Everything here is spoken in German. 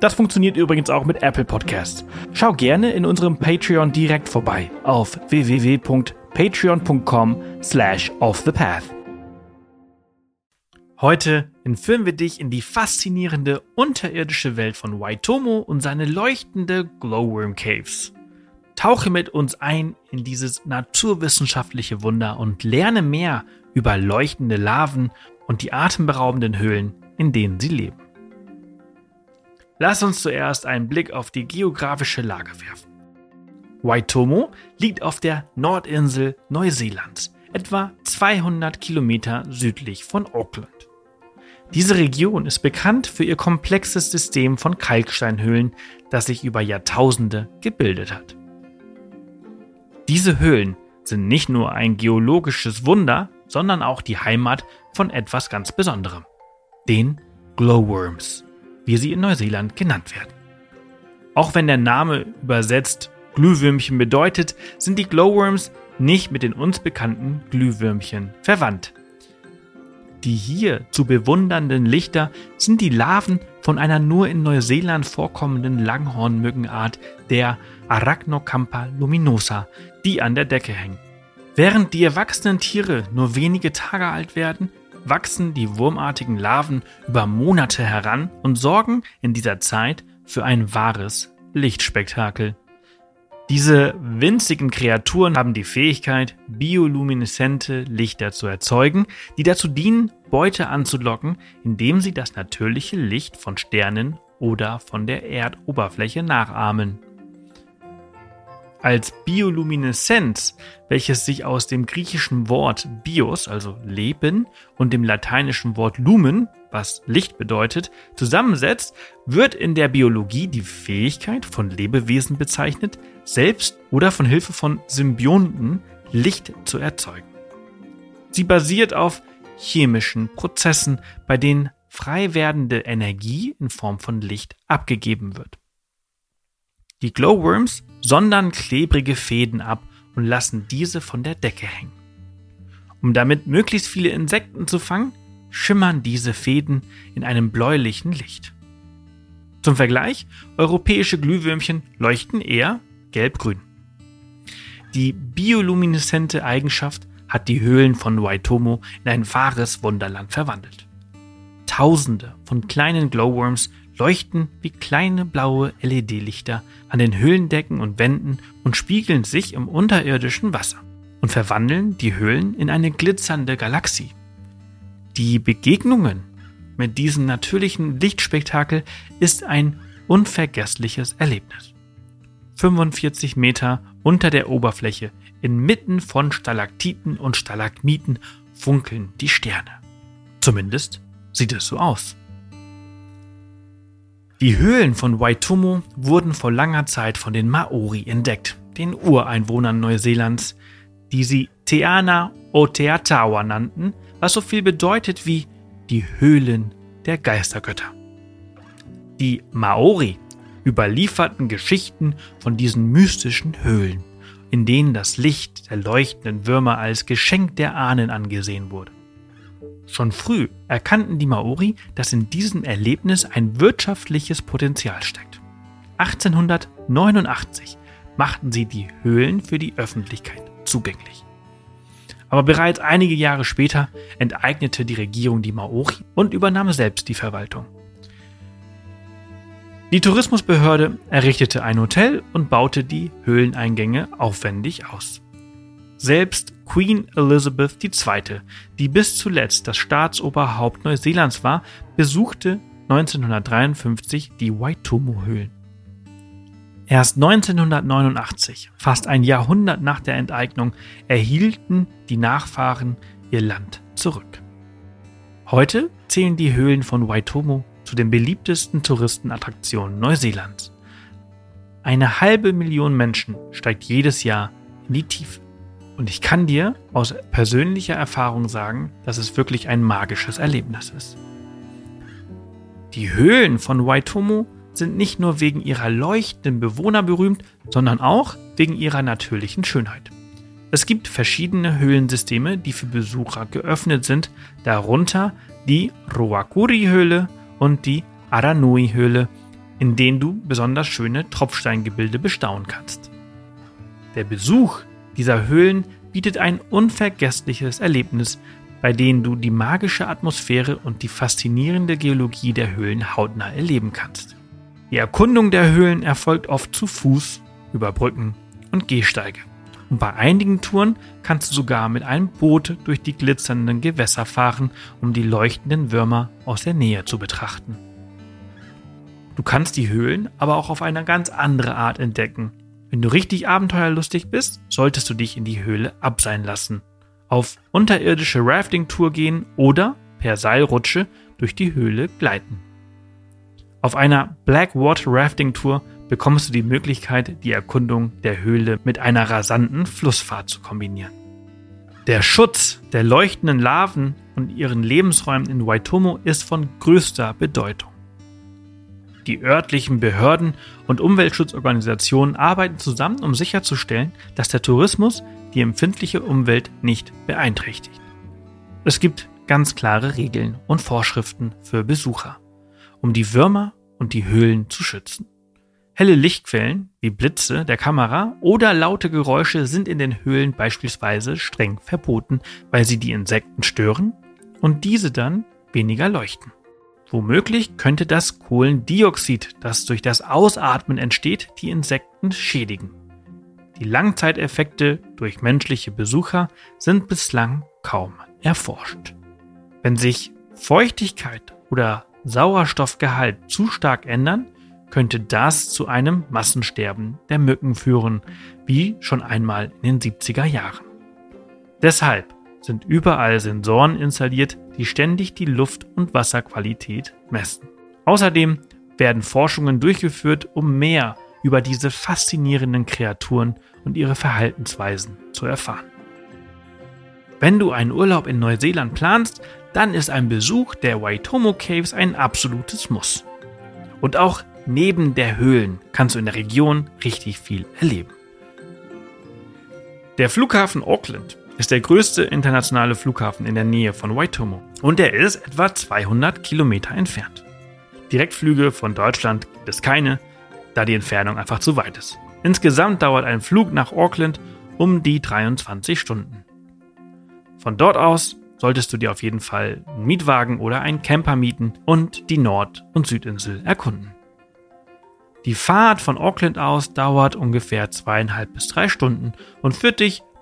Das funktioniert übrigens auch mit Apple Podcasts. Schau gerne in unserem Patreon direkt vorbei auf www.patreon.com slash offthepath. Heute entführen wir dich in die faszinierende unterirdische Welt von Waitomo und seine leuchtende Glowworm Caves. Tauche mit uns ein in dieses naturwissenschaftliche Wunder und lerne mehr über leuchtende Larven und die atemberaubenden Höhlen, in denen sie leben. Lass uns zuerst einen Blick auf die geografische Lage werfen. Waitomo liegt auf der Nordinsel Neuseelands, etwa 200 Kilometer südlich von Auckland. Diese Region ist bekannt für ihr komplexes System von Kalksteinhöhlen, das sich über Jahrtausende gebildet hat. Diese Höhlen sind nicht nur ein geologisches Wunder, sondern auch die Heimat von etwas ganz Besonderem, den Glowworms, wie sie in Neuseeland genannt werden. Auch wenn der Name übersetzt Glühwürmchen bedeutet, sind die Glowworms nicht mit den uns bekannten Glühwürmchen verwandt. Die hier zu bewundernden Lichter sind die Larven von einer nur in Neuseeland vorkommenden Langhornmückenart, der Arachnocampa luminosa, die an der Decke hängen. Während die erwachsenen Tiere nur wenige Tage alt werden, wachsen die wurmartigen Larven über Monate heran und sorgen in dieser Zeit für ein wahres Lichtspektakel. Diese winzigen Kreaturen haben die Fähigkeit, biolumineszente Lichter zu erzeugen, die dazu dienen, Beute anzulocken, indem sie das natürliche Licht von Sternen oder von der Erdoberfläche nachahmen als Biolumineszenz, welches sich aus dem griechischen Wort bios, also Leben, und dem lateinischen Wort lumen, was Licht bedeutet, zusammensetzt, wird in der Biologie die Fähigkeit von Lebewesen bezeichnet, selbst oder von Hilfe von Symbionten Licht zu erzeugen. Sie basiert auf chemischen Prozessen, bei denen frei werdende Energie in Form von Licht abgegeben wird. Die Glowworms sondern klebrige Fäden ab und lassen diese von der Decke hängen. Um damit möglichst viele Insekten zu fangen, schimmern diese Fäden in einem bläulichen Licht. Zum Vergleich, europäische Glühwürmchen leuchten eher gelb-grün. Die biolumineszente Eigenschaft hat die Höhlen von Waitomo in ein wahres Wunderland verwandelt. Tausende von kleinen Glowworms leuchten wie kleine blaue LED-Lichter an den Höhlendecken und Wänden und spiegeln sich im unterirdischen Wasser und verwandeln die Höhlen in eine glitzernde Galaxie. Die Begegnungen mit diesem natürlichen Lichtspektakel ist ein unvergessliches Erlebnis. 45 Meter unter der Oberfläche, inmitten von Stalaktiten und Stalagmiten, funkeln die Sterne. Zumindest sieht es so aus. Die Höhlen von Waitomo wurden vor langer Zeit von den Maori entdeckt, den Ureinwohnern Neuseelands, die sie Teana Oteatawa nannten, was so viel bedeutet wie die Höhlen der Geistergötter. Die Maori überlieferten Geschichten von diesen mystischen Höhlen, in denen das Licht der leuchtenden Würmer als Geschenk der Ahnen angesehen wurde. Schon früh erkannten die Maori, dass in diesem Erlebnis ein wirtschaftliches Potenzial steckt. 1889 machten sie die Höhlen für die Öffentlichkeit zugänglich. Aber bereits einige Jahre später enteignete die Regierung die Maori und übernahm selbst die Verwaltung. Die Tourismusbehörde errichtete ein Hotel und baute die Höhleneingänge aufwendig aus. Selbst Queen Elizabeth II., die bis zuletzt das Staatsoberhaupt Neuseelands war, besuchte 1953 die Waitomo-Höhlen. Erst 1989, fast ein Jahrhundert nach der Enteignung, erhielten die Nachfahren ihr Land zurück. Heute zählen die Höhlen von Waitomo zu den beliebtesten Touristenattraktionen Neuseelands. Eine halbe Million Menschen steigt jedes Jahr in die Tiefe. Und ich kann dir aus persönlicher Erfahrung sagen, dass es wirklich ein magisches Erlebnis ist. Die Höhlen von Waitomo sind nicht nur wegen ihrer leuchtenden Bewohner berühmt, sondern auch wegen ihrer natürlichen Schönheit. Es gibt verschiedene Höhlensysteme, die für Besucher geöffnet sind, darunter die Roakuri-Höhle und die Aranui-Höhle, in denen du besonders schöne Tropfsteingebilde bestaunen kannst. Der Besuch dieser Höhlen bietet ein unvergessliches Erlebnis, bei dem du die magische Atmosphäre und die faszinierende Geologie der Höhlen hautnah erleben kannst. Die Erkundung der Höhlen erfolgt oft zu Fuß, über Brücken und Gehsteige. Und bei einigen Touren kannst du sogar mit einem Boot durch die glitzernden Gewässer fahren, um die leuchtenden Würmer aus der Nähe zu betrachten. Du kannst die Höhlen aber auch auf eine ganz andere Art entdecken. Wenn du richtig abenteuerlustig bist, solltest du dich in die Höhle abseilen lassen, auf unterirdische Rafting-Tour gehen oder per Seilrutsche durch die Höhle gleiten. Auf einer Blackwater Rafting Tour bekommst du die Möglichkeit, die Erkundung der Höhle mit einer rasanten Flussfahrt zu kombinieren. Der Schutz der leuchtenden Larven und ihren Lebensräumen in Waitomo ist von größter Bedeutung. Die örtlichen Behörden und Umweltschutzorganisationen arbeiten zusammen, um sicherzustellen, dass der Tourismus die empfindliche Umwelt nicht beeinträchtigt. Es gibt ganz klare Regeln und Vorschriften für Besucher, um die Würmer und die Höhlen zu schützen. Helle Lichtquellen wie Blitze der Kamera oder laute Geräusche sind in den Höhlen beispielsweise streng verboten, weil sie die Insekten stören und diese dann weniger leuchten. Womöglich könnte das Kohlendioxid, das durch das Ausatmen entsteht, die Insekten schädigen. Die Langzeiteffekte durch menschliche Besucher sind bislang kaum erforscht. Wenn sich Feuchtigkeit oder Sauerstoffgehalt zu stark ändern, könnte das zu einem Massensterben der Mücken führen, wie schon einmal in den 70er Jahren. Deshalb sind überall Sensoren installiert, die ständig die Luft- und Wasserqualität messen. Außerdem werden Forschungen durchgeführt, um mehr über diese faszinierenden Kreaturen und ihre Verhaltensweisen zu erfahren. Wenn du einen Urlaub in Neuseeland planst, dann ist ein Besuch der Waitomo Caves ein absolutes Muss. Und auch neben der Höhlen kannst du in der Region richtig viel erleben. Der Flughafen Auckland ist der größte internationale Flughafen in der Nähe von Waitomo und er ist etwa 200 Kilometer entfernt. Direktflüge von Deutschland gibt es keine, da die Entfernung einfach zu weit ist. Insgesamt dauert ein Flug nach Auckland um die 23 Stunden. Von dort aus solltest du dir auf jeden Fall einen Mietwagen oder einen Camper mieten und die Nord- und Südinsel erkunden. Die Fahrt von Auckland aus dauert ungefähr zweieinhalb bis drei Stunden und führt dich